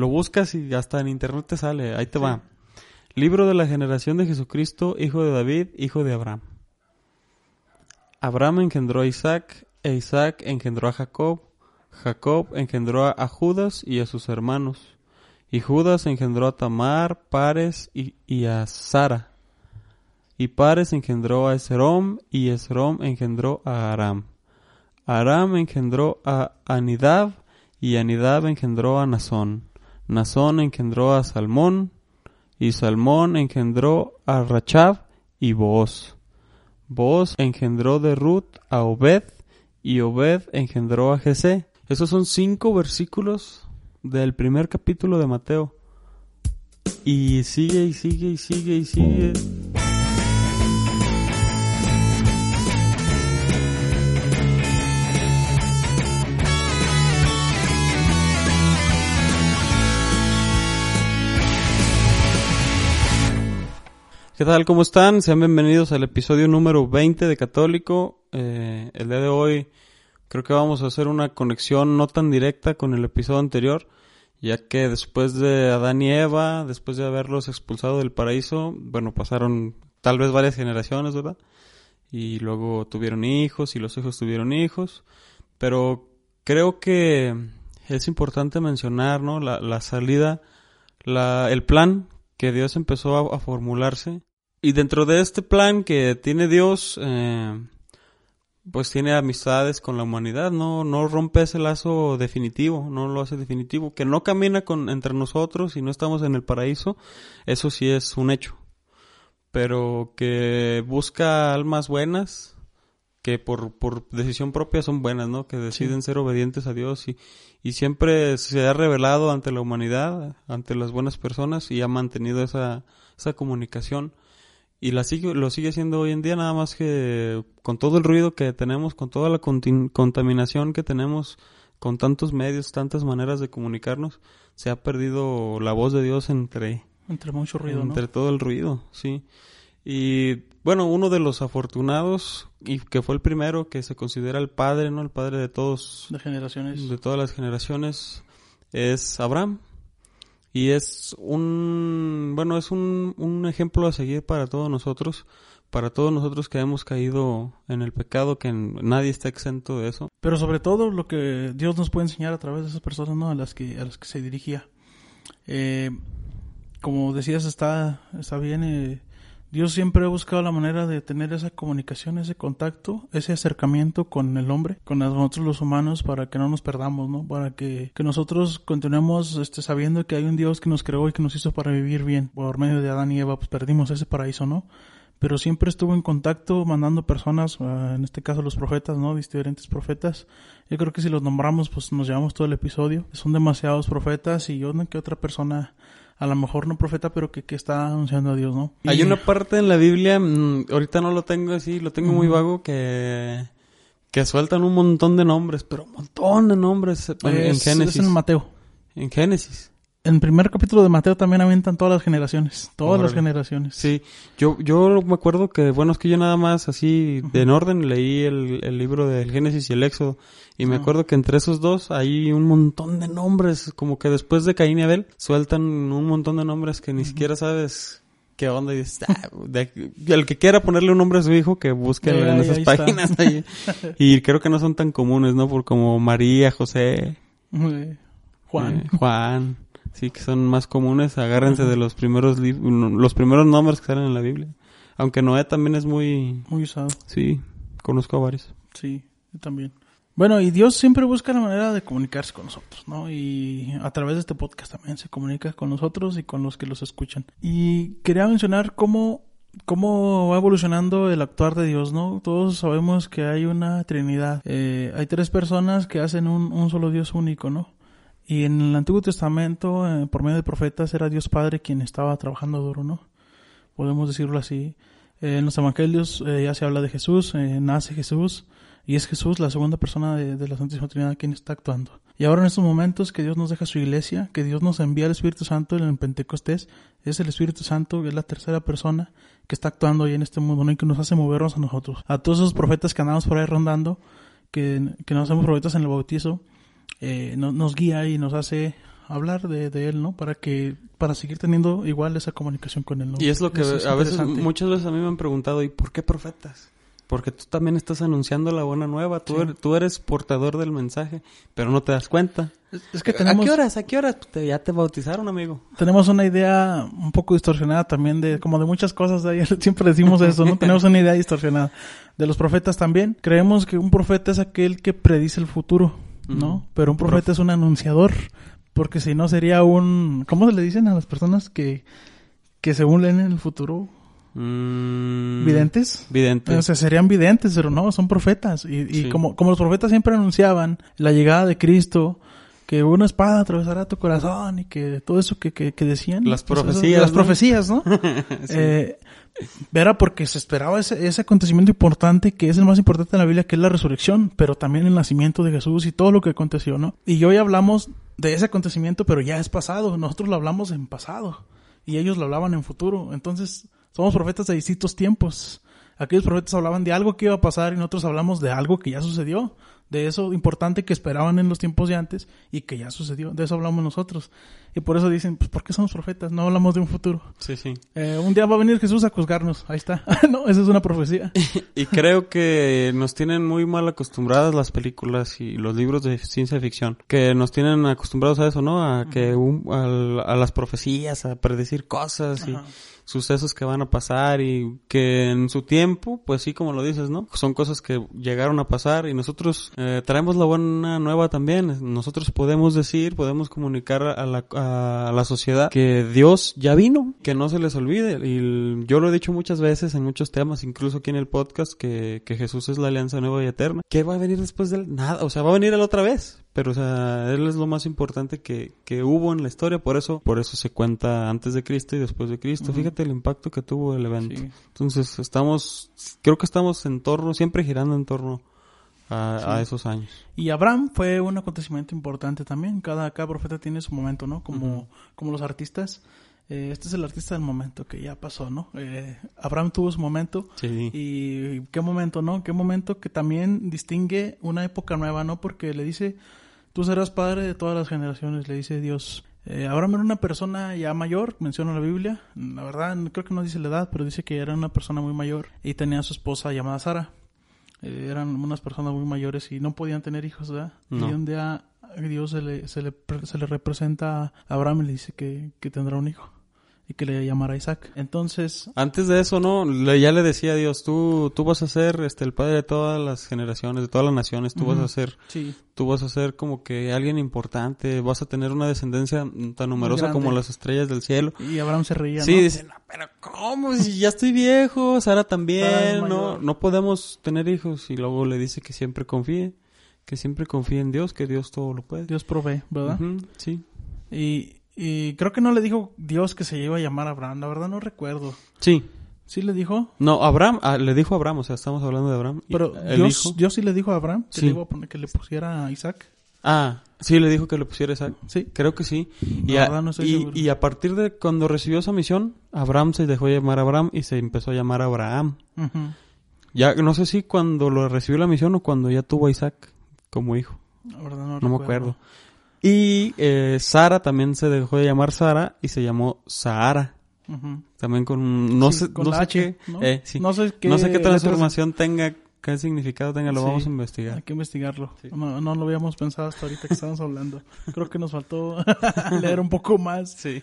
Lo buscas y hasta en internet te sale. Ahí te va. Libro de la generación de Jesucristo, hijo de David, hijo de Abraham. Abraham engendró a Isaac, e Isaac engendró a Jacob. Jacob engendró a Judas y a sus hermanos. Y Judas engendró a Tamar, Pares y, a Sara. Y Pares engendró a Esrom y Esrom engendró a Aram. Aram engendró a Anidab y Anidab engendró a Nazón. Nazón engendró a Salmón y Salmón engendró a Rachab y Booz. Booz engendró de Ruth a Obed y Obed engendró a Jesé. Esos son cinco versículos del primer capítulo de Mateo. Y sigue y sigue y sigue y sigue. ¿Qué tal? ¿Cómo están? Sean bienvenidos al episodio número 20 de Católico. Eh, el día de hoy creo que vamos a hacer una conexión no tan directa con el episodio anterior, ya que después de Adán y Eva, después de haberlos expulsado del paraíso, bueno, pasaron tal vez varias generaciones, ¿verdad? Y luego tuvieron hijos y los hijos tuvieron hijos, pero creo que es importante mencionar, ¿no? La, salida, la, el plan que Dios empezó a formularse y dentro de este plan que tiene Dios, eh, pues tiene amistades con la humanidad, no, no rompe ese lazo definitivo, no lo hace definitivo, que no camina con, entre nosotros y no estamos en el paraíso, eso sí es un hecho. Pero que busca almas buenas, que por, por decisión propia son buenas, ¿no? Que deciden ser obedientes a Dios y, y siempre se ha revelado ante la humanidad, ante las buenas personas y ha mantenido esa, esa comunicación y la sigue, lo sigue haciendo hoy en día, nada más que con todo el ruido que tenemos, con toda la contaminación que tenemos, con tantos medios, tantas maneras de comunicarnos, se ha perdido la voz de Dios entre... Entre mucho ruido, Entre todo el ruido, sí. Y bueno, uno de los afortunados, y que fue el primero que se considera el padre, ¿no? El padre de todos... De generaciones. De todas las generaciones, es Abraham. Y es un, bueno, es un, un ejemplo a seguir para todos nosotros, para todos nosotros que hemos caído en el pecado, que nadie está exento de eso. Pero sobre todo lo que Dios nos puede enseñar a través de esas personas, ¿no? A las que, a las que se dirigía. Eh, como decías, está, está bien, eh, Dios siempre ha buscado la manera de tener esa comunicación, ese contacto, ese acercamiento con el hombre, con nosotros los humanos, para que no nos perdamos, ¿no? Para que, que nosotros continuemos este, sabiendo que hay un Dios que nos creó y que nos hizo para vivir bien. Por medio de Adán y Eva, pues perdimos ese paraíso, ¿no? Pero siempre estuvo en contacto, mandando personas, ah, en este caso los profetas, ¿no? Diferentes profetas. Yo creo que si los nombramos, pues nos llevamos todo el episodio. Son demasiados profetas y no que otra persona a lo mejor no profeta, pero que, que está anunciando a Dios, ¿no? Hay una parte en la Biblia, mm, ahorita no lo tengo así, lo tengo muy vago, que, que sueltan un montón de nombres, pero un montón de nombres en, Génesis. Es en Mateo. En Génesis en el primer capítulo de Mateo también avientan todas las generaciones, todas las generaciones. Sí, yo, yo me acuerdo que, bueno, es que yo nada más así, de en orden, leí el, el libro del Génesis y el Éxodo, y me acuerdo que entre esos dos hay un montón de nombres, como que después de Caín y Abel, sueltan un montón de nombres que ni siquiera sabes qué onda, y ah, el que quiera ponerle un nombre a su hijo, que busque en esas páginas ahí. y creo que no son tan comunes, ¿no? Por como María, José. Juan. Eh, Juan. Sí, que son más comunes. Agárrense de los primeros los primeros nombres que salen en la Biblia. Aunque Noé también es muy... Muy usado. Sí, conozco a varios. Sí, yo también. Bueno, y Dios siempre busca la manera de comunicarse con nosotros, ¿no? Y a través de este podcast también se comunica con nosotros y con los que los escuchan. Y quería mencionar cómo, cómo va evolucionando el actuar de Dios, ¿no? Todos sabemos que hay una Trinidad. Eh, hay tres personas que hacen un, un solo Dios único, ¿no? Y en el Antiguo Testamento, eh, por medio de profetas, era Dios Padre quien estaba trabajando duro, ¿no? Podemos decirlo así. Eh, en los Evangelios eh, ya se habla de Jesús, nace Jesús, y es Jesús la segunda persona de, la Santísima Trinidad quien está actuando. Y ahora en estos momentos que Dios nos deja su iglesia, que Dios nos envía el Espíritu Santo en el Pentecostés, es el Espíritu Santo, es la tercera persona que está actuando ahí en este mundo, ¿no? Y que nos hace movernos a nosotros. A todos esos profetas que andamos por ahí rondando, que, que nos hacemos profetas en el bautizo, eh, nos guía y nos hace hablar de, de él, ¿no? Para que para seguir teniendo igual esa comunicación con él, ¿no? Y es lo que es a veces, muchas veces a mí me han preguntado, ¿y por qué profetas? Porque tú también estás anunciando la buena nueva, tú, Sí. eres, tú eres portador del mensaje, pero no te das cuenta. Es- Es que tenemos, ¿A qué horas? ¿A qué horas? Te- ya te bautizaron, amigo. tenemos una idea un poco distorsionada también de, como de muchas cosas, de ahí siempre decimos eso, ¿no? tenemos una idea distorsionada. De los profetas también. Creemos que un profeta es aquel que predice el futuro, ¿no? Pero un profeta es un anunciador. Porque si no sería un, ¿cómo se le dicen a las personas que, que según leen en el futuro? Mm, ¿Videntes? Vidente. O sea, serían videntes, pero no, son profetas. Y, y Sí. como, como los profetas siempre anunciaban la llegada de Cristo, que una espada atravesará tu corazón y que todo eso que, que, que decían. Las pues, eso- profecías, las ¿no? profecías, ¿no? Sí. Eh, era porque se esperaba ese, ese acontecimiento importante que es el más importante en la Biblia, que es la resurrección, pero también el nacimiento de Jesús y todo lo que aconteció, ¿no? Y hoy hablamos de ese acontecimiento, pero ya es pasado. Nosotros lo hablamos en pasado y ellos lo hablaban en futuro. Entonces, somos profetas de distintos tiempos. Aquellos profetas hablaban de algo que iba a pasar y nosotros hablamos de algo que ya sucedió, de eso importante que esperaban en los tiempos de antes y que ya sucedió. De eso hablamos nosotros. Y por eso dicen, pues, ¿por qué somos profetas? No hablamos de un futuro. Sí, sí. Eh, un día va a venir Jesús a juzgarnos. Ahí está. no, esa es una profecía. Y creo que nos tienen muy mal acostumbradas las películas y los libros de ciencia ficción. Que nos tienen acostumbrados a eso, ¿no? A que un- al- a, las profecías, a predecir cosas y Ajá. Sucesos que van a pasar y que en su tiempo, pues sí, como lo dices, ¿no? Son cosas que llegaron a pasar y nosotros eh, traemos la buena nueva también. Nosotros podemos decir, podemos comunicar a la, a la sociedad que Dios ya vino, que no se les olvide. Y yo lo he dicho muchas veces en muchos temas, incluso aquí en el podcast, que, que Jesús es la alianza nueva y eterna. ¿Qué va a venir después de él? Nada, o sea, va a venir él otra vez. Pero, o sea, él es lo más importante que, que hubo en la historia, por eso, por eso se cuenta antes de Cristo y después de Cristo. Fíjate el impacto que tuvo el evento. Sí. Entonces, estamos, creo que estamos en torno, siempre girando en torno a, a esos años. Y Abraham fue un acontecimiento importante también. Cada, cada profeta tiene su momento, ¿no? Como, como los artistas. Eh, este es el artista del momento que ya pasó, ¿no? Eh, Abraham tuvo su momento. Sí. Y qué momento, ¿no? Qué momento que también distingue una época nueva, ¿no? Porque le dice, tú serás padre de todas las generaciones, le dice Dios. Eh, Abraham era una persona ya mayor, menciona la Biblia. La verdad, creo que no dice la edad, pero dice que era una persona muy mayor y tenía a su esposa llamada Sara. Eh, eran unas personas muy mayores y no podían tener hijos, ¿verdad? No. Y un día Dios se le, se le, se le representa a Abraham y le dice que, que tendrá un hijo y que le llamará Isaac. Entonces, Antes de eso, ¿no? Le- ya le decía a Dios, tú, tú vas a ser este, el padre de todas las generaciones, de todas las naciones, tú vas a ser, sí, tú vas a ser como que alguien importante, vas a tener una descendencia tan numerosa como las estrellas del cielo. y Abraham se reía, Sí, ¿no? no, pero ¿cómo? Si ya estoy viejo, Sara también, no, no podemos tener hijos. Y luego le dice que siempre confíe, que siempre confíe en Dios, que Dios todo lo puede. Dios provee, ¿verdad? Ujú, sí. y, y creo que no le dijo Dios que se iba a llamar Abraham, la verdad no recuerdo. Sí. ¿Sí le dijo? No, Abraham, ah, le dijo a Abraham, o sea, estamos hablando de Abraham. Pero Dios, hijo. Dios sí le dijo a Abraham que, Sí. le, iba a poner, que le pusiera a Isaac. Ah, sí, le dijo que le pusiera Isaac. Sí. Creo que sí. Y La a, no y- y a partir de cuando recibió esa misión, Abraham se dejó llamar Abraham y se empezó a llamar Abraham. Ujú. Ya, no sé si cuando lo recibió la misión o cuando ya tuvo a Isaac como hijo. La verdad no, No me acuerdo. Y eh, Sara también se dejó de llamar Sara y se llamó Sahara. También con, no Sí, sé, con no sé H, qué, ¿no? eh, sí. No sé qué no sé qué transformación tenga, qué significado tenga, lo Sí. vamos a investigar. Hay que investigarlo. Sí. No, no lo habíamos pensado hasta ahorita que estábamos hablando. Creo que nos faltó leer un poco más. Sí.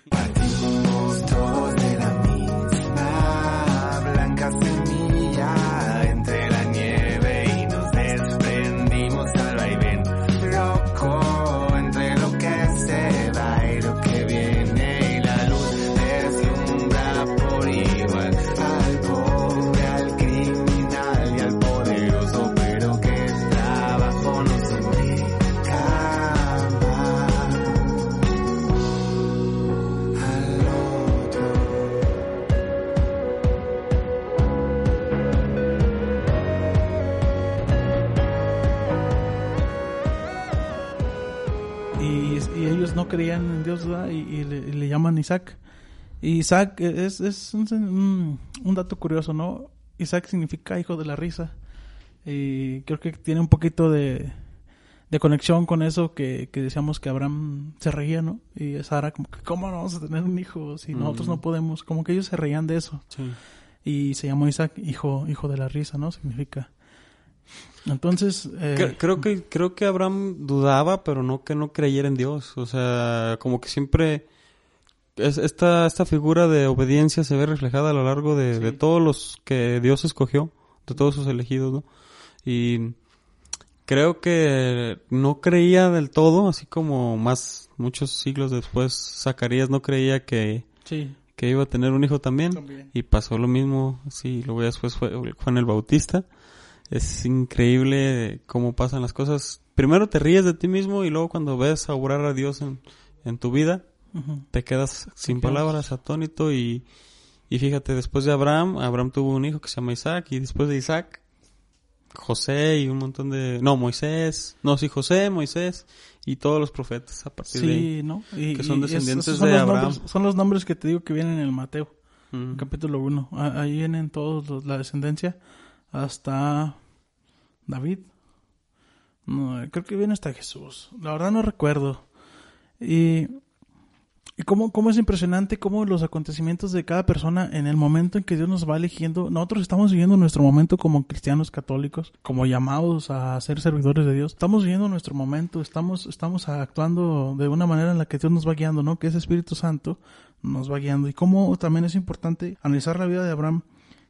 No creían en Dios ¿verdad? y, y le, y le llaman Isaac. Y Isaac es, es un, un- dato curioso, ¿no? Isaac significa hijo de la risa. Y creo que tiene un poquito de, de conexión con eso que, que decíamos que Abraham se reía, ¿no? Y Sara como que, ¿cómo no vamos a tener un hijo si nosotros no podemos? Como que ellos se reían de eso. Sí. Y se llamó Isaac, hijo, hijo de la risa, ¿no? Significa. Entonces, eh, Cre- Creo que creo que Abraham dudaba, pero no que no creyera en Dios. O sea, como que siempre es, esta esta figura de obediencia se ve reflejada a lo largo de, de todos los que Dios escogió, de todos sus elegidos, ¿no? Y creo que no creía del todo, así como más muchos siglos después Zacarías no creía que, sí, que iba a tener un hijo también. también. Y pasó lo mismo, sí, luego después fue Juan el Bautista. Es increíble cómo pasan las cosas. Primero te ríes de ti mismo y luego cuando ves a obrar a Dios en, en tu vida, te quedas sin palabras, atónito y, y fíjate, después de Abraham, Abraham tuvo un hijo que se llama Isaac y después de Isaac, José y un montón de... No, Moisés, no, sí, José, Moisés y todos los profetas a partir de ahí. Sí, ¿no? Y, que son es- descendientes son de los Abraham. nombres- son los nombres que te digo que vienen en el Mateo, Mm. capítulo 1. Ahí vienen todos los- la descendencia hasta David. No, creo que viene hasta Jesús. La verdad no recuerdo. Y, y cómo, cómo es impresionante cómo los acontecimientos de cada persona en el momento en que Dios nos va eligiendo, nosotros estamos viviendo nuestro momento como cristianos católicos, como llamados a ser servidores de Dios. Estamos viviendo nuestro momento, estamos, estamos actuando de una manera en la que Dios nos va guiando, ¿no? Que ese Espíritu Santo nos va guiando. Y cómo también es importante analizar la vida de Abraham,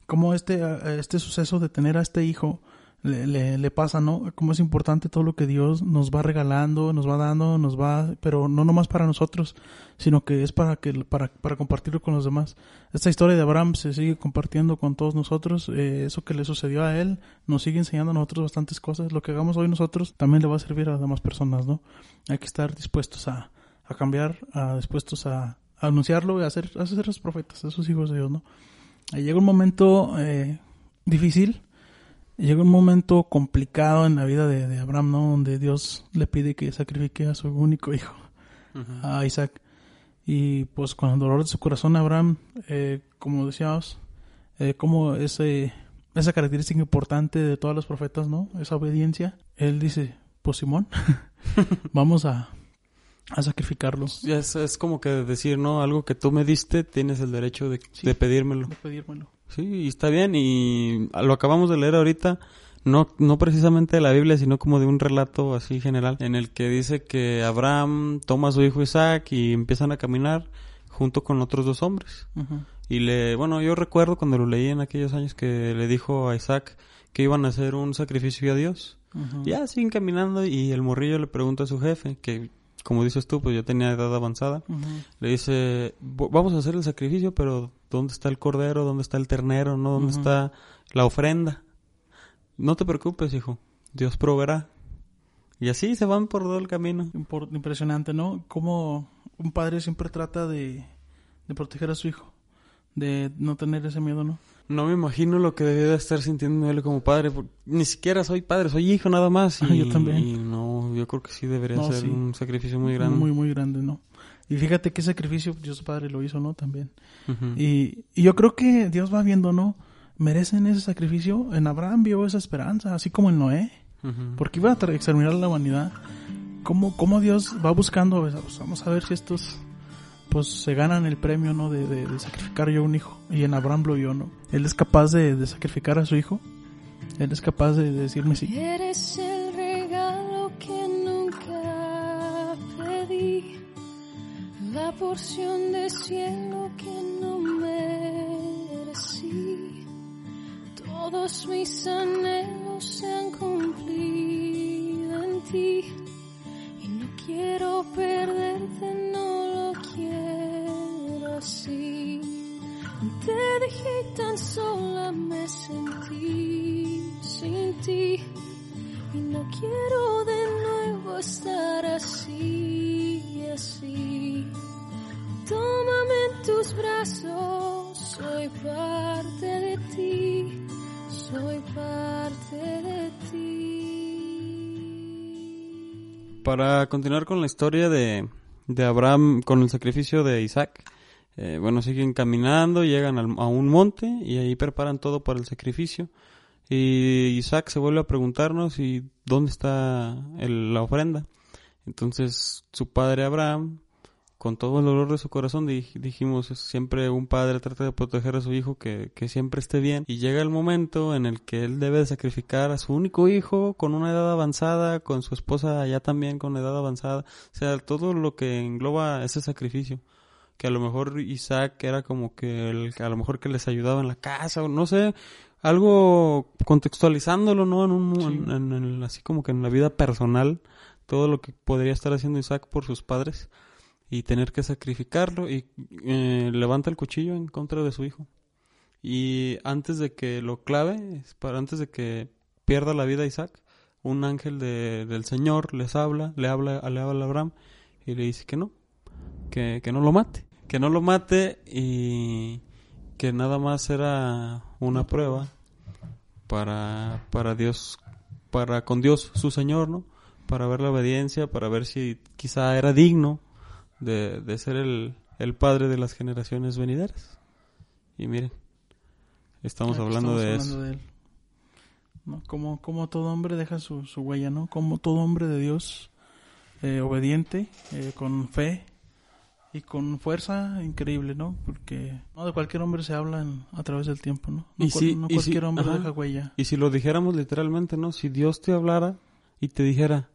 cómo este, eh, este suceso de tener a este hijo le, le, le pasa, ¿no? Cómo es importante todo lo que Dios nos va regalando, nos va dando, nos va, pero no nomás para nosotros, sino que es para que para, para compartirlo con los demás. Esta historia de Abraham se sigue compartiendo con todos nosotros, eh, eso que le sucedió a él nos sigue enseñando a nosotros bastantes cosas, lo que hagamos hoy nosotros también le va a servir a las demás personas, ¿no? Hay que estar dispuestos a, a cambiar, a, dispuestos a, a anunciarlo y a a ser los profetas, esos hijos de Dios, ¿no? Ahí llega un momento eh, difícil, llega un momento complicado en la vida de, de Abraham, ¿no? Donde Dios le pide que sacrifique a su único hijo, a Isaac. Y pues con el dolor de su corazón, Abraham, eh, como decíamos, eh, como ese, esa característica importante de todos los profetas, ¿no? Esa obediencia. Él dice, pues Simón, vamos a, a sacrificarlo, Ya Es, es como que decir, ¿no? Algo que tú me diste, tienes el derecho de, Sí. de pedírmelo. de pedírmelo. Sí, y está bien, y lo acabamos de leer ahorita, no, no precisamente de la Biblia, sino como de un relato así general, en el que dice que Abraham toma a su hijo Isaac y empiezan a caminar junto con otros dos hombres. Y le, bueno, yo recuerdo cuando lo leí en aquellos años que le dijo a Isaac que iban a hacer un sacrificio a Dios. Ya siguen caminando y el morrillo le pregunta a su jefe, que como dices tú, pues ya tenía edad avanzada, le dice, "V- vamos a hacer el sacrificio, pero ¿dónde está el cordero? ¿Dónde está el ternero? ¿No? ¿Dónde está la ofrenda? No te preocupes, hijo, Dios proveerá. Y así se van por todo el camino. Impresionante, ¿no? Como un padre siempre trata de, de proteger a su hijo, de no tener ese miedo, ¿no? No me imagino lo que debía de estar sintiendo él como padre, ni siquiera soy padre, soy hijo nada más. Y, Ah, yo también. y no, yo creo que sí debería No, ser sí. un sacrificio muy grande. Muy, muy grande, ¿no? Y fíjate qué sacrificio Dios Padre lo hizo, ¿no? También. Y, y yo creo que Dios va viendo, ¿no? Merecen ese sacrificio. En Abraham vio esa esperanza, así como en Noé, porque iba a tra- exterminar la humanidad. ¿Cómo, cómo Dios va buscando? Pues, vamos a ver si estos pues se ganan el premio, ¿no? De, de- de sacrificar yo un hijo. Y en Abraham lo vio, ¿no? Él es capaz de, de sacrificar a su hijo. Él es capaz de decirme sí. Eres porción de cielo que no merecí. Todos mis anhelos se han cumplido en ti y no quiero perderte, no lo quiero así. Te dejé tan sola Para continuar con la historia de, de Abraham con el sacrificio de Isaac, eh, bueno, siguen caminando, llegan al- a un monte y ahí preparan todo para el sacrificio. Y Isaac se vuelve a preguntarnos y dónde está el- la ofrenda. Entonces su padre Abraham, con todo el dolor de su corazón, di- dijimos, siempre un padre trata de proteger a su hijo que, que siempre esté bien. Y llega el momento en el que él debe de sacrificar a su único hijo con una edad avanzada, con su esposa ya también con edad avanzada. O sea, todo lo que engloba ese sacrificio que a lo mejor Isaac era como que el, a lo mejor que les ayudaba en la casa o no sé algo contextualizándolo no en un Sí. en- en el- así como que en la vida personal todo lo que podría estar haciendo Isaac por sus padres y tener que sacrificarlo y eh, levanta el cuchillo en contra de su hijo y antes de que lo clave para antes de que pierda la vida Isaac un ángel de- del Señor les habla le habla le habla a Abraham y le dice que no que, que no lo mate. Que no lo mate y que nada más era una prueba para, para Dios, para con Dios su Señor, ¿no? Para ver la obediencia, para ver si quizá era digno de, de ser el, el padre de las generaciones venideras. Y miren, estamos Aquí hablando de estamos eso. hablando de él. ¿No? Como, como todo hombre deja su, su huella, ¿no? Como todo hombre de Dios, eh, obediente, eh, con fe y con fuerza increíble, ¿no? Porque no de cualquier hombre se habla en- a través del tiempo, ¿no? No, Y cual- sí, no y cualquier hombre ajá. deja huella. Y si lo dijéramos literalmente, ¿no? Si Dios te hablara y te dijera,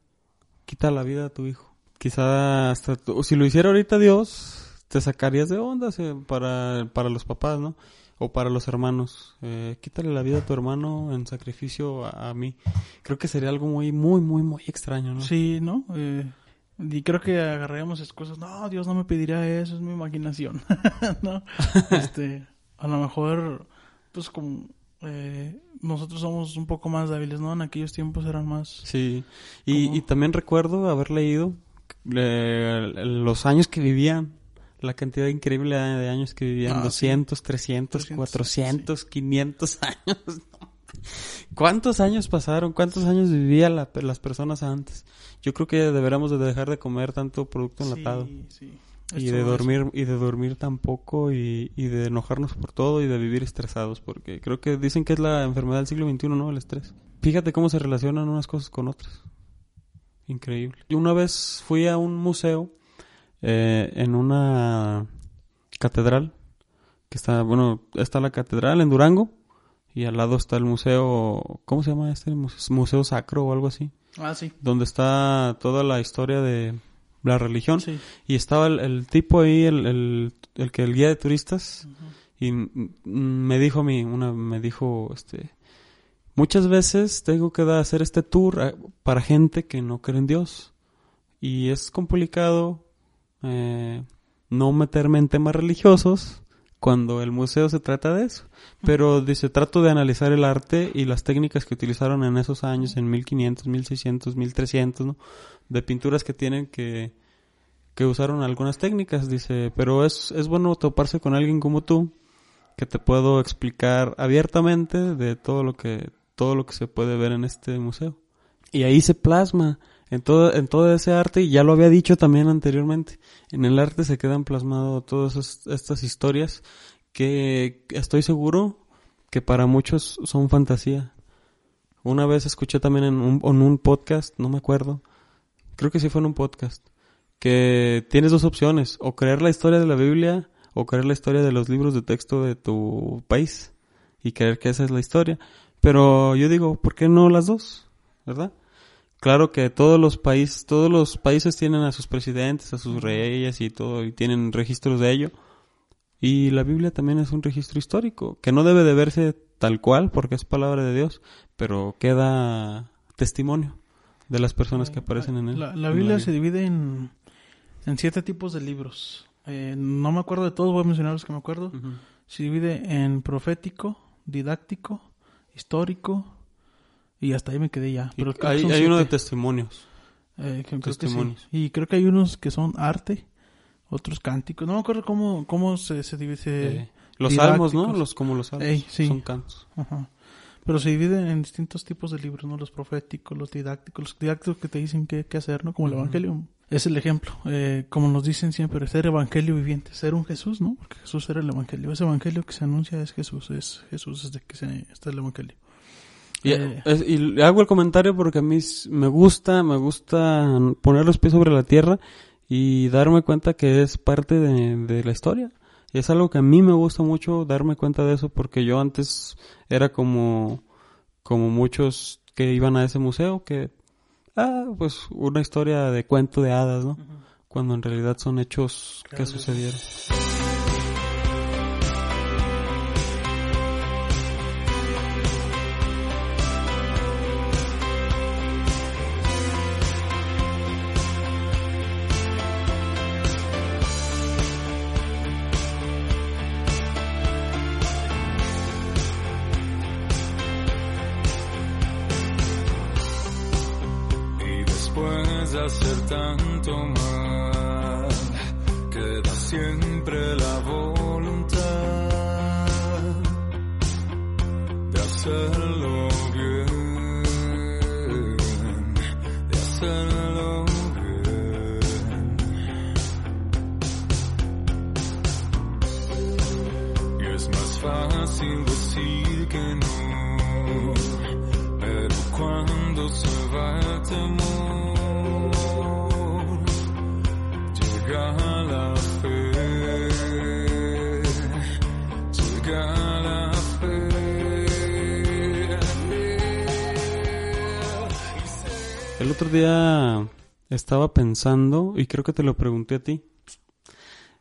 quita la vida a tu hijo. Quizá hasta, tú- si lo hiciera ahorita Dios, te sacarías de onda eh, para, para los papás, ¿no? O para los hermanos. Eh, quítale la vida a tu hermano en sacrificio a, a mí. Creo que sería algo muy, muy, muy, muy extraño, ¿no? Sí, ¿no? Eh, y creo que agarraríamos excusas. No, Dios no me pediría eso, es mi imaginación. ¿No? Este, a lo mejor, pues como eh, nosotros somos un poco más débiles, ¿no? En aquellos tiempos eran más... Sí, y también recuerdo haber leído eh, los años que vivían, la cantidad increíble de años que vivían, Ah, sí. 200, 300, 300, 400, 500 años. ¿Cuántos años pasaron? ¿Cuántos años vivían la- las personas antes? Yo creo que deberíamos de dejar de comer tanto producto enlatado. Sí, sí. Y de dormir, y de dormir tan poco y, y de enojarnos por todo y de vivir estresados, porque creo que dicen que es la enfermedad del siglo XXI, ¿no? El estrés. Fíjate cómo se relacionan unas cosas con otras. Increíble. Yo una vez fui a un museo eh, en una catedral, que está, bueno, está la catedral en Durango y al lado está el museo, ¿cómo se llama este? Muse- Museo Sacro o algo así, Ah, sí. donde está toda la historia de la religión. Sí. Y estaba el, el tipo ahí, el, el, el que el guía de turistas, y me dijo a mí, una, me dijo, este, muchas veces tengo que dar- hacer este tour eh, para gente que no cree en Dios. Y es complicado eh, no meterme en temas religiosos cuando el museo se trata de eso. Pero dice, trato de analizar el arte y las técnicas que utilizaron en esos años, en 1500, 1600, 1300, ¿no? De pinturas que tienen que, que usaron algunas técnicas, dice, pero es, es bueno toparse con alguien como tú, que te puedo explicar abiertamente de todo lo que, todo lo que se puede ver en este museo. Y ahí se plasma en todo, en ese arte, y ya lo había dicho también anteriormente, en el arte se quedan plasmadas todas es- estas historias que estoy seguro que para muchos son fantasía. Una vez escuché también en un, en un podcast, no me acuerdo, creo que sí fue en un podcast, que tienes dos opciones, o creer la historia de la Biblia o creer la historia de los libros de texto de tu país y creer que esa es la historia. Pero yo digo, ¿por qué no las dos? ¿Verdad? Claro que todos los países, todos los países tienen a sus presidentes, a sus reyes y todo, y tienen registros de ello. Y la Biblia también es un registro histórico, que no debe de verse tal cual, porque es palabra de Dios, pero queda testimonio de las personas que aparecen en él. La, Biblia se divide en, en siete tipos de libros. Eh, no me acuerdo de todos, voy a mencionar los que me acuerdo. Se divide en profético, didáctico, histórico y hasta ahí me quedé ya. Pero hay hay uno de testimonios. Eh, creo que sí. testimonios. Y creo que hay unos que son arte, otros cánticos. No me acuerdo cómo, cómo se, se divide. Eh, los salmos, ¿no? Los como los salmos. Sí. Son cantos. Ajá. Pero se dividen en distintos tipos de libros, ¿no? Los proféticos, los didácticos, los didácticos que te dicen qué, qué hacer, ¿no? Como el. Evangelio. Es el ejemplo. Eh, como nos dicen siempre, ser Evangelio viviente, ser un Jesús, ¿no? Porque Jesús era el Evangelio. Ese Evangelio que se anuncia es Jesús, es Jesús desde que se, está el Evangelio. Y, Eh. es- y hago el comentario porque a mí me gusta, me gusta poner los pies sobre la tierra y darme cuenta que es parte de, de la historia. Y es algo que a mí me gusta mucho darme cuenta de eso porque yo antes era como, como muchos que iban a ese museo que, ah, pues una historia de cuento de hadas, ¿no? Cuando en realidad son hechos que sucedieron. El otro día estaba pensando, y creo que te lo pregunté a ti,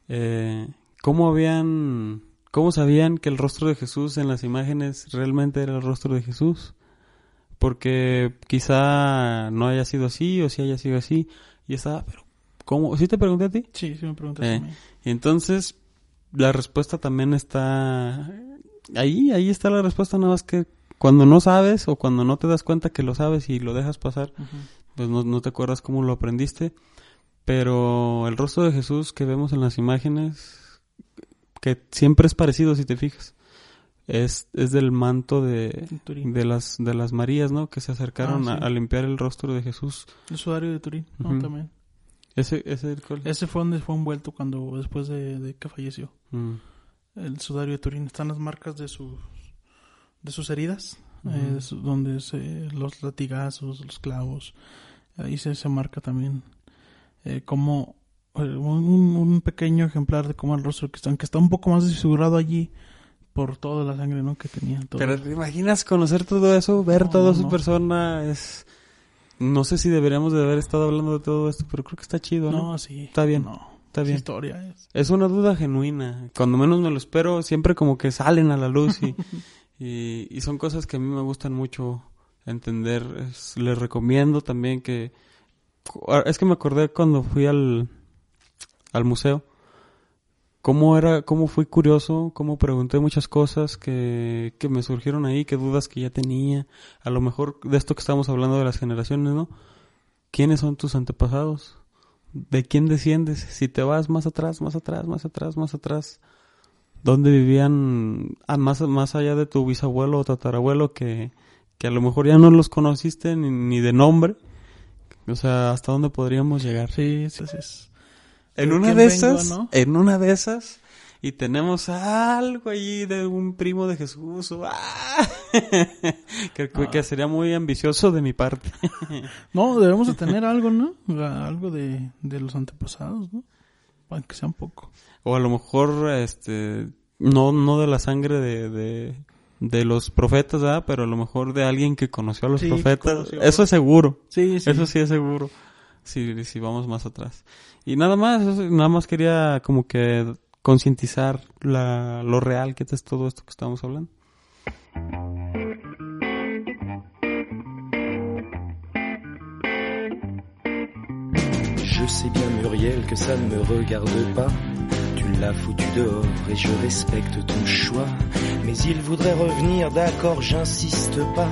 eh, ¿cómo habían, cómo sabían que el rostro de Jesús en las imágenes realmente era el rostro de Jesús? Porque quizá no haya sido así, o si haya sido así, y estaba, pero, ¿cómo? ¿Sí te pregunté a ti? Sí, sí me preguntas Eh, entonces, la respuesta también está ahí, ahí está la respuesta, nada más que cuando no sabes o cuando no te das cuenta que lo sabes y lo dejas pasar. Pues no, no te acuerdas cómo lo aprendiste. Pero el rostro de Jesús que vemos en las imágenes, que siempre es parecido si te fijas, es, es del manto de, de las de las Marías, ¿no? Que se acercaron Ah, a, sí. a limpiar el rostro de Jesús. El sudario de Turín, ¿no? También. Ese, ese, ¿cuál? Ese fue donde fue envuelto cuando, después de, de que falleció. Mm. El sudario de Turín. Están las marcas de sus, de sus heridas, Su- donde se, los latigazos, los clavos. Ahí se, se marca también eh, como eh, un, un pequeño ejemplar de cómo el rostro que está, aunque está un poco más desfigurado allí por toda la sangre ¿no? que tenía. todo. Pero te imaginas conocer todo eso, ver No, toda no, su no. persona, es... No sé si deberíamos de haber estado hablando de todo esto, pero creo que está chido, ¿no? no, sí. Está bien, No, está es bien. historia es. Es una duda genuina. Cuando menos me lo espero, siempre como que salen a la luz y, y, y son cosas que a mí me gustan mucho entender. Es- les recomiendo también que... Es que me acordé cuando fui al, al museo. Cómo era, cómo fui curioso, cómo pregunté muchas cosas que, que me surgieron ahí, qué dudas que ya tenía. A lo mejor de esto que estamos hablando de las generaciones, ¿no? ¿Quiénes son tus antepasados? ¿De quién desciendes? Si te vas más atrás, más atrás, más atrás, más atrás, ¿dónde vivían ah, más, más allá de tu bisabuelo o tatarabuelo que, que a lo mejor ya no los conociste ni, ni de nombre? O sea, ¿hasta dónde podríamos llegar? Sí, sí, sí. es- En ¿De una de vengo, esas, no? en una de esas, y tenemos algo allí de un primo de Jesús, o, ¡ah! que, que sería muy ambicioso de mi parte. No, debemos de tener algo, ¿no? Algo de, de los antepasados, ¿no? Aunque sea un poco. O a lo mejor, este, no, no de la sangre de, de, de los profetas, ¿verdad? Pero a lo mejor de alguien que conoció a los Sí, profetas. conoció. Eso es seguro. Sí, sí. Eso sí es seguro. Si, si vamos más atrás. Y nada más, nada más quería como que concientizar la, lo real que es todo esto que estamos hablando. Je sais bien Muriel que ça ne me regarde pas. Tu l'as foutu dehors et je respecte ton choix. Mais il voudrait revenir, d'accord, j'insiste pas.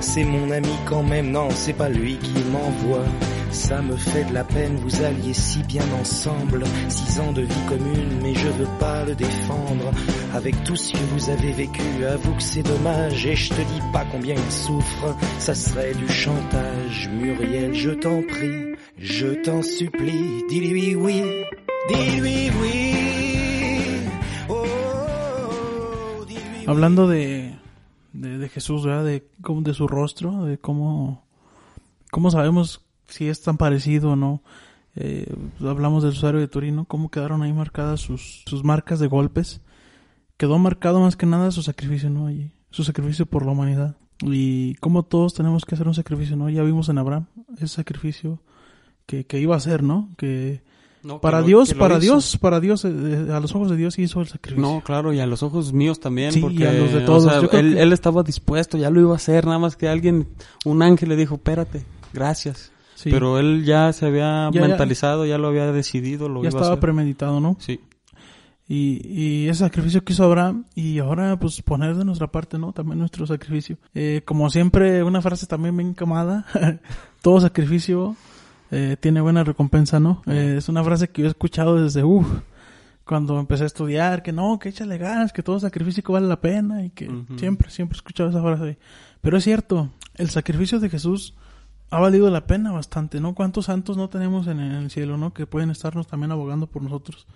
C'est mon ami quand même, non, c'est pas lui qui m'envoie. Ça me fait de la peine, vous alliez si bien ensemble. Six ans de vie commune, mais je veux pas le défendre. Avec tout ce que vous avez vécu, avoue que c'est dommage. Et je te dis pas combien il souffre, ça serait du chantage. Muriel, je t'en prie, je t'en supplie, dis-lui oui, dis-lui oui. Oh, dis-lui oui. Hablando de, de, de Jesús, ¿verdad? De, de su rostro, de cómo, cómo sabemos si es tan parecido o no. Eh, hablamos del usuario de Turino, cómo quedaron ahí marcadas sus, sus marcas de golpes. Quedó marcado más que nada su sacrificio, ¿no? Allí, su sacrificio por la humanidad. Y cómo todos tenemos que hacer un sacrificio, ¿no? Ya vimos en Abraham ese sacrificio que, que iba a hacer, ¿no? Que No, que para lo- Dios, para. Dios, para Dios, eh, eh, a los ojos de Dios hizo el sacrificio. No, claro, y a los ojos míos también, Sí, y porque a los de o todos. sea, él, que- él estaba dispuesto, ya lo iba a hacer, nada más que alguien, un ángel le dijo, espérate, gracias. Sí, Pero él ya se había Ya, ya. mentalizado, ya lo había decidido, lo ya iba a estaba hacer. premeditado, ¿no? Sí, Y, y ese sacrificio que hizo Abraham, y ahora pues poner de nuestra parte, ¿no? También nuestro sacrificio. Eh, como siempre, una frase también bien camada, todo sacrificio eh, tiene buena recompensa, ¿no? Eh, es una frase que yo he escuchado desde, uff, cuando empecé a estudiar, que no, que échale ganas, que todo sacrificio vale la pena, y que Ujú. siempre, siempre he escuchado esa frase. Pero es cierto, el sacrificio de Jesús ha valido la pena bastante, ¿no? ¿Cuántos santos no tenemos en el cielo, ¿no? Que pueden estarnos también abogando por nosotros.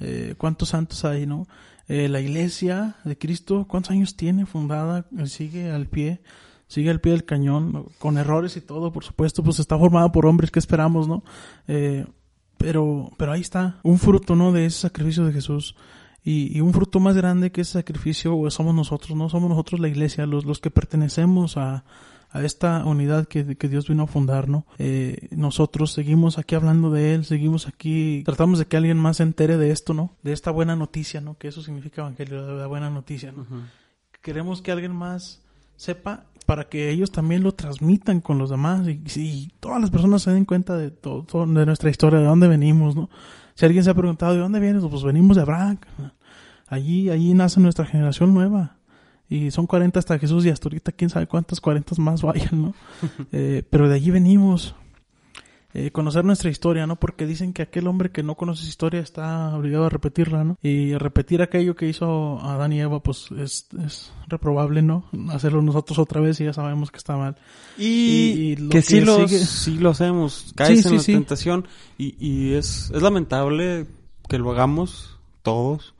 Eh, ¿Cuántos santos hay, no? Eh, la iglesia de Cristo, ¿cuántos años tiene fundada? Eh, Sigue al pie, sigue al pie del cañón, con errores y todo, por supuesto, pues está formada por hombres, ¿qué esperamos, no? Eh, pero, pero ahí está, un fruto, ¿no? De ese sacrificio de Jesús. Y, y un fruto más grande que ese sacrificio pues, somos nosotros, ¿no? Somos nosotros la iglesia, los, los que pertenecemos a, a esta unidad que, que Dios vino a fundar, ¿no? Eh, nosotros seguimos aquí hablando de Él, seguimos aquí, tratamos de que alguien más se entere de esto, ¿no? De esta buena noticia, ¿no? Que eso significa evangelio, la buena noticia, ¿no? Queremos que alguien más sepa para que ellos también lo transmitan con los demás y, y todas las personas se den cuenta de todo, todo- de nuestra historia, de dónde venimos, ¿no? Si alguien se ha preguntado de dónde vienes, pues venimos de Abraham. Allí, allí nace nuestra generación nueva. Y son 40 hasta Jesús y hasta ahorita quién sabe cuántas 40 más vayan, ¿no? Eh, pero de allí venimos. Eh, conocer nuestra historia, ¿no? Porque dicen que aquel hombre que no conoce su historia está obligado a repetirla, ¿no? Y repetir aquello que hizo Adán y Eva, pues es, es reprobable, ¿no? Hacerlo nosotros otra vez y ya sabemos que está mal. Y, Y- y lo que, sí, que lo, sigue- sí lo hacemos, caes Sí, en sí, la sí. tentación y, y es, es lamentable que lo hagamos todos,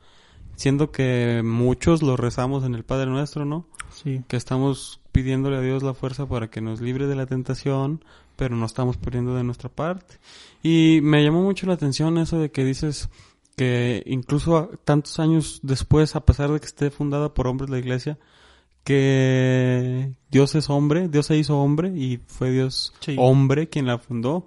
siendo que muchos lo rezamos en el Padre Nuestro, ¿no? Sí. Que estamos pidiéndole a Dios la fuerza para que nos libre de la tentación, pero no estamos poniendo de nuestra parte. Y me llamó mucho la atención eso de que dices que incluso a- tantos años después, a pesar de que esté fundada por hombres la iglesia, que Dios es hombre, Dios se hizo hombre y fue Dios Sí. hombre quien la fundó,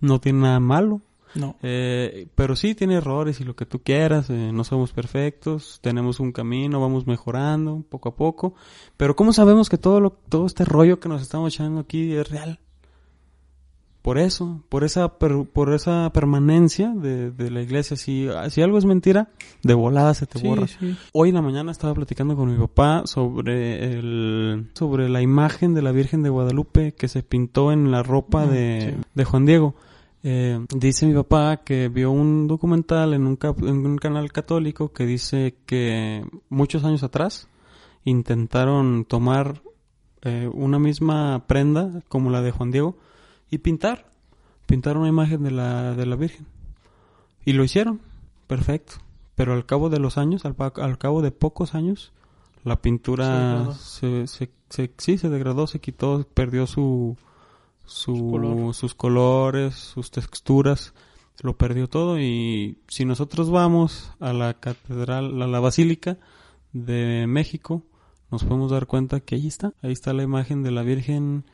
no tiene nada malo. No. Eh, pero sí tiene errores y lo que tú quieras, eh, no somos perfectos, tenemos un camino, vamos mejorando poco a poco, pero ¿cómo sabemos que todo lo, todo este rollo que nos estamos echando aquí es real? Por eso, por esa, per- por esa permanencia de, de la iglesia, si, si algo es mentira, de volada se te Sí, borra. sí. Hoy en la mañana estaba platicando con mi papá sobre el sobre la imagen de la Virgen de Guadalupe que se pintó en la ropa de, sí. de Juan Diego. Eh, dice mi papá que vio un documental en un, cap- en un canal católico que dice que muchos años atrás intentaron tomar eh, una misma prenda como la de Juan Diego y pintar, pintar una imagen de la, de la Virgen. Y lo hicieron, perfecto. Pero al cabo de los años, al cabo de pocos años, la pintura se, se, se- sí, se degradó, se quitó, perdió su, su, Su color. sus colores, sus texturas, lo perdió todo. Y si nosotros vamos a la catedral, a la basílica de México, nos podemos dar cuenta que ahí está, ahí está la imagen de la Virgen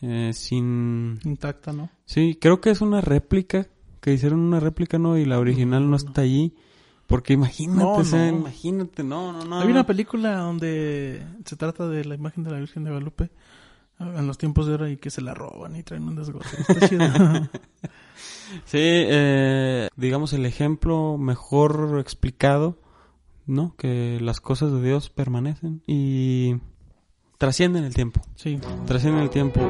eh, sin Intacta, ¿no? Sí, creo que es una réplica, que hicieron una réplica, ¿no? Y la original no está allí. Porque imagínate, No, o sea, imagínate, no, no, no. Hay una película donde se trata de la imagen de la Virgen de Guadalupe en los tiempos de ahora y que se la roban y traen un desgote. Está chido. Sí, eh, digamos el ejemplo mejor explicado, ¿no? Que las cosas de Dios permanecen y trascienden el tiempo. sí. Trascienden el tiempo.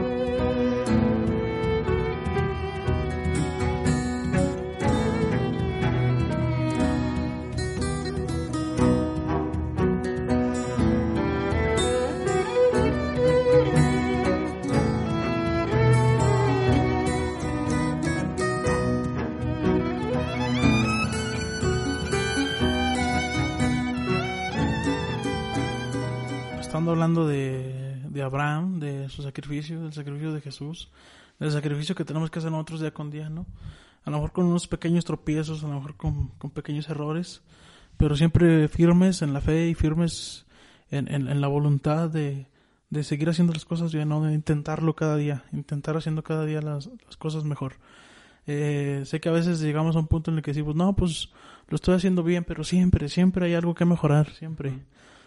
Hablando de, Abraham, de su sacrificio, del sacrificio de Jesús, del sacrificio que tenemos que hacer nosotros día con día, ¿no? A lo mejor con unos pequeños tropiezos, a lo mejor con, con pequeños errores, pero siempre firmes en la fe y firmes en, en, en la voluntad de, de seguir haciendo las cosas bien, ¿no? De intentarlo cada día, intentar haciendo cada día las, las cosas mejor. Eh, sé que a veces llegamos a un punto en el que decimos, no, pues lo estoy haciendo bien, pero siempre, siempre hay algo que mejorar, siempre.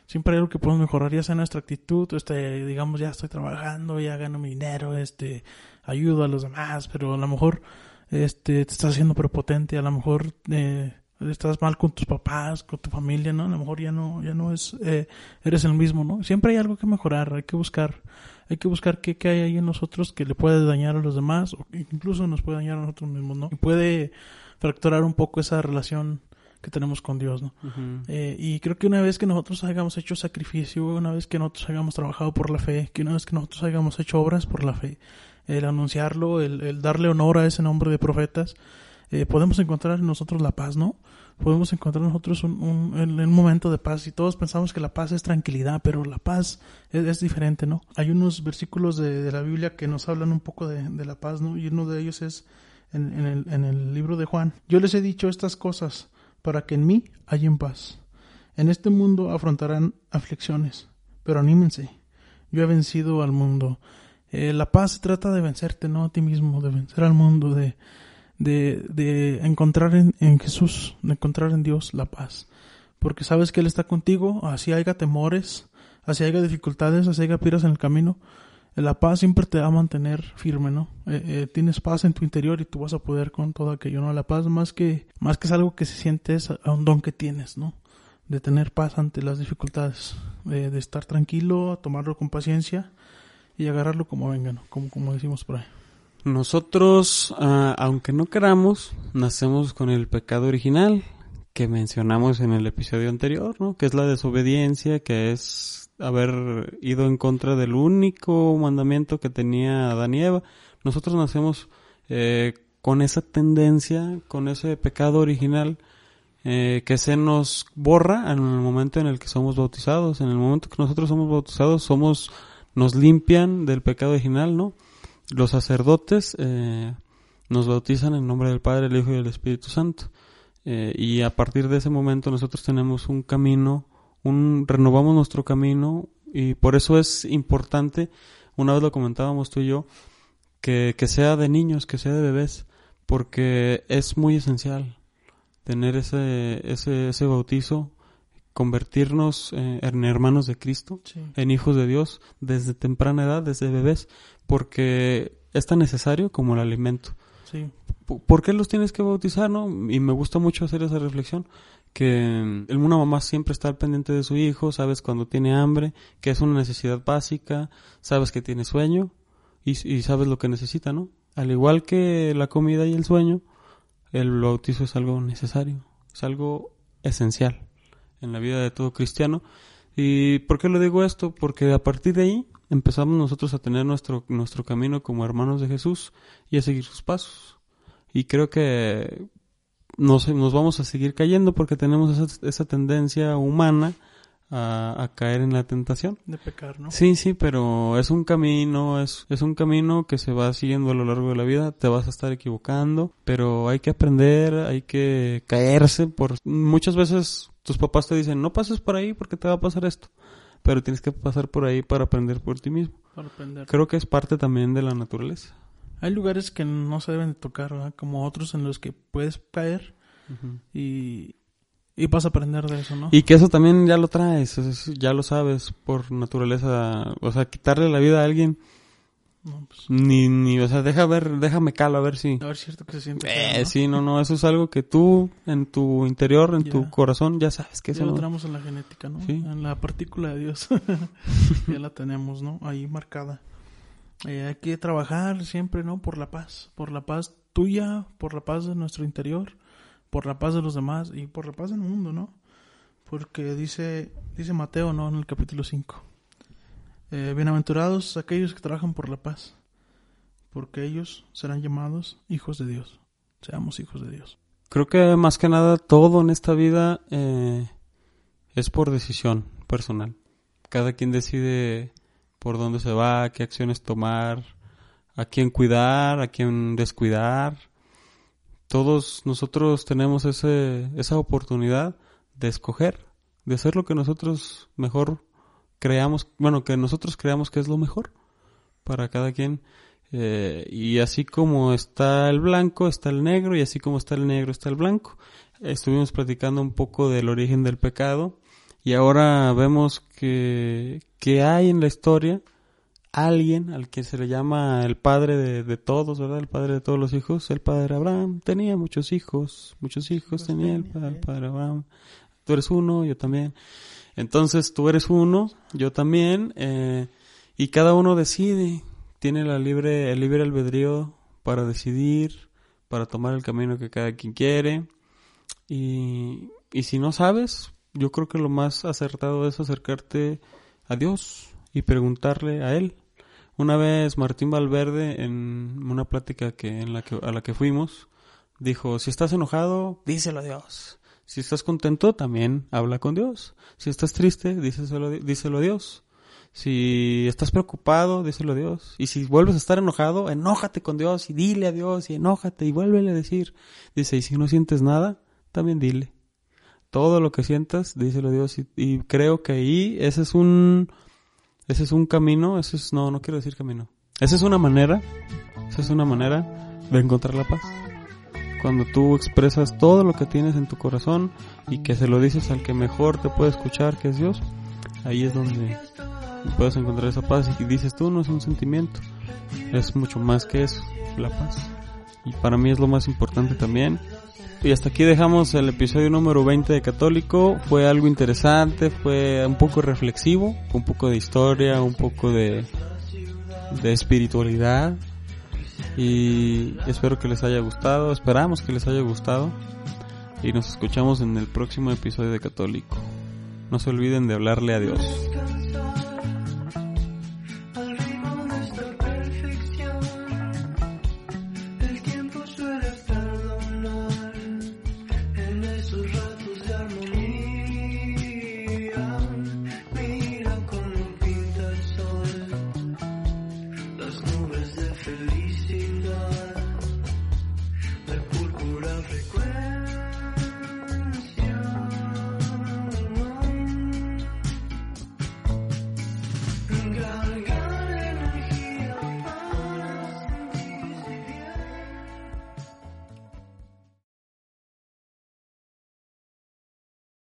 Siempre hay algo que podemos mejorar, ya sea nuestra actitud, este, digamos, ya estoy trabajando, ya gano mi dinero, este, ayudo a los demás, pero a lo mejor, este, te estás haciendo prepotente, a lo mejor, eh, estás mal con tus papás, con tu familia, ¿no? A lo mejor ya no, ya no es, eh, eres el mismo, ¿no? Siempre hay algo que mejorar, hay que buscar, hay que buscar qué, qué hay ahí en nosotros que le puede dañar a los demás, o incluso nos puede dañar a nosotros mismos, ¿no? Y puede fracturar un poco esa relación que tenemos con Dios, ¿no? Eh, y creo que una vez que nosotros hayamos hecho sacrificio, una vez que nosotros hayamos trabajado por la fe, que una vez que nosotros hayamos hecho obras por la fe, el anunciarlo, el, el darle honor a ese nombre de profetas, eh, podemos encontrar en nosotros la paz, ¿no? Podemos encontrar en nosotros un, momento de paz y todos pensamos que la paz es tranquilidad, pero la paz es, es diferente, ¿no? Hay unos versículos de, de la Biblia que nos hablan un poco de, de la paz, ¿no? Y uno de ellos es en, en el, en el libro de Juan. Yo les he dicho estas cosas para que en mí hayan paz. En este mundo afrontarán aflicciones, pero anímense. Yo he vencido al mundo. Eh, la paz trata de vencerte, no a ti mismo, de vencer al mundo, de, de, de encontrar en, en Jesús, de encontrar en Dios la paz. Porque sabes que Él está contigo, así haya temores, así haya dificultades, así haya piedras en el camino. Eh, La paz siempre te va a mantener firme, ¿no? Eh, eh, tienes paz en tu interior y tú vas a poder con todo aquello, ¿no? La paz más que, más que es algo que se siente es un don que tienes, ¿no? De tener paz ante las dificultades, de, de estar tranquilo, tomarlo con paciencia y agarrarlo como venga, ¿no? Como, como decimos por ahí. Nosotros, ah, aunque no queramos, nacemos con el pecado original que mencionamos en el episodio anterior, ¿no? Que es la desobediencia, que es haber ido en contra del único mandamiento que tenía Adán y Eva. Nosotros nacemos eh, con esa tendencia, con ese pecado original eh, que se nos borra en el momento en el que somos bautizados. En el momento que nosotros somos bautizados, somos, nos limpian del pecado original, ¿no? Los sacerdotes eh, nos bautizan en nombre del Padre, el Hijo y el Espíritu Santo. Eh, y a partir de ese momento nosotros tenemos un camino, un renovamos nuestro camino y por eso es importante, una vez lo comentábamos tú y yo, que, que sea de niños, que sea de bebés, porque es muy esencial tener ese, ese, ese bautizo, convertirnos eh, en hermanos de Cristo, Sí. en hijos de Dios desde temprana edad, desde bebés, porque es tan necesario como el alimento. Sí. ¿Por qué los tienes que bautizar, no? Y me gusta mucho hacer esa reflexión, que mm, una mamá siempre está al pendiente de su hijo, sabes cuando tiene hambre, que es una necesidad básica, sabes que tiene sueño y, sabes lo que necesita, ¿no? Al igual que la comida y el sueño, el bautizo es algo necesario, es algo esencial en la vida de todo cristiano. ¿Y por qué lo digo esto? Porque a partir de ahí empezamos nosotros a tener nuestro, nuestro camino como hermanos de Jesús y a seguir sus pasos. Y creo que nos, nos vamos a seguir cayendo porque tenemos esa, esa tendencia humana a, a caer en la tentación. De pecar, ¿no? Sí, sí, pero es un camino, es, es un camino que se va siguiendo a lo largo de la vida, te vas a estar equivocando, pero hay que aprender, hay que caerse por muchas veces tus papás te dicen, "No pases por ahí porque te va a pasar esto." Pero tienes que pasar por ahí para aprender por ti mismo. Para aprender. Creo que es parte también de la naturaleza. Hay lugares que no se deben de tocar, ¿verdad? Como otros en los que puedes caer y, y vas a aprender de eso, ¿no? Y que eso también ya lo traes, es- ya lo sabes por naturaleza, o sea, quitarle la vida a alguien No, pues, ni ni, o sea, deja ver, déjame calo a ver si a ver cierto que se siente. Eh, feo, ¿no? sí, no, no, eso es algo que tú en tu interior, en tu Ya. corazón, ya sabes que Ya eso lo no- tenemos en la genética, ¿no? Sí. En la partícula de Dios. ya la tenemos, ¿no? Ahí marcada. Eh, hay que trabajar siempre, ¿no? Por la paz. Por la paz tuya, por la paz de nuestro interior, por la paz de los demás y por la paz del mundo, ¿no? Porque dice, dice Mateo, ¿no? En el capítulo 5. Eh, bienaventurados aquellos que trabajan por la paz, porque ellos serán llamados hijos de Dios. Seamos hijos de Dios. Creo que más que nada todo en esta vida eh, es por decisión personal. cada quien decide por dónde se va, qué acciones tomar, a quién cuidar, a quién descuidar. Todos nosotros tenemos ese, esa oportunidad de escoger, de hacer lo que nosotros mejor creamos, bueno, que nosotros creamos que es lo mejor para cada quien. Eh, y así como está el blanco, está el negro, y así como está el negro, está el blanco. Estuvimos platicando un poco del origen del pecado, y ahora vemos que, que hay en la historia alguien al que se le llama el padre de, de todos, ¿verdad? El padre de todos los hijos. El padre Abraham tenía muchos hijos, muchos hijos tenía el, pa- el padre Abraham. Tú eres uno, yo también. Entonces tú eres uno, yo también, eh, y cada uno decide, tiene la libre, el libre albedrío para decidir, para tomar el camino que cada quien quiere. Y, y si no sabes, yo creo que lo más acertado es acercarte a Dios y preguntarle a Él. Una vez Martín Valverde en una plática que, en la que, a la que fuimos, dijo, si estás enojado, díselo a Dios. Si estás contento, también habla con Dios. Si estás triste, díselo, díselo a Dios. Si estás preocupado, díselo a Dios. Y si vuelves a estar enojado, enójate con Dios y dile a Dios y enójate y vuélvele a decir. Dice, y si no sientes nada, también dile. Todo lo que sientas, díselo a Dios. Y, y creo que ahí ese es un, ese es un camino, ese es, no, no quiero decir camino. Esa es una manera, esa es una manera de encontrar la paz. Cuando tú expresas todo lo que tienes en tu corazón y que se lo dices al que mejor te puede escuchar, que es Dios, ahí es donde puedes encontrar esa paz y dices tú no es un sentimiento, es mucho más que eso, la paz. Y para mí es lo más importante también. Y hasta aquí dejamos el episodio número 20 de Católico. Fue algo interesante, fue un poco reflexivo, un poco de historia, un poco de, de espiritualidad. Y espero que les haya gustado, esperamos que les haya gustado. Y nos escuchamos en el próximo episodio de Católico. No se olviden de hablarle a Dios.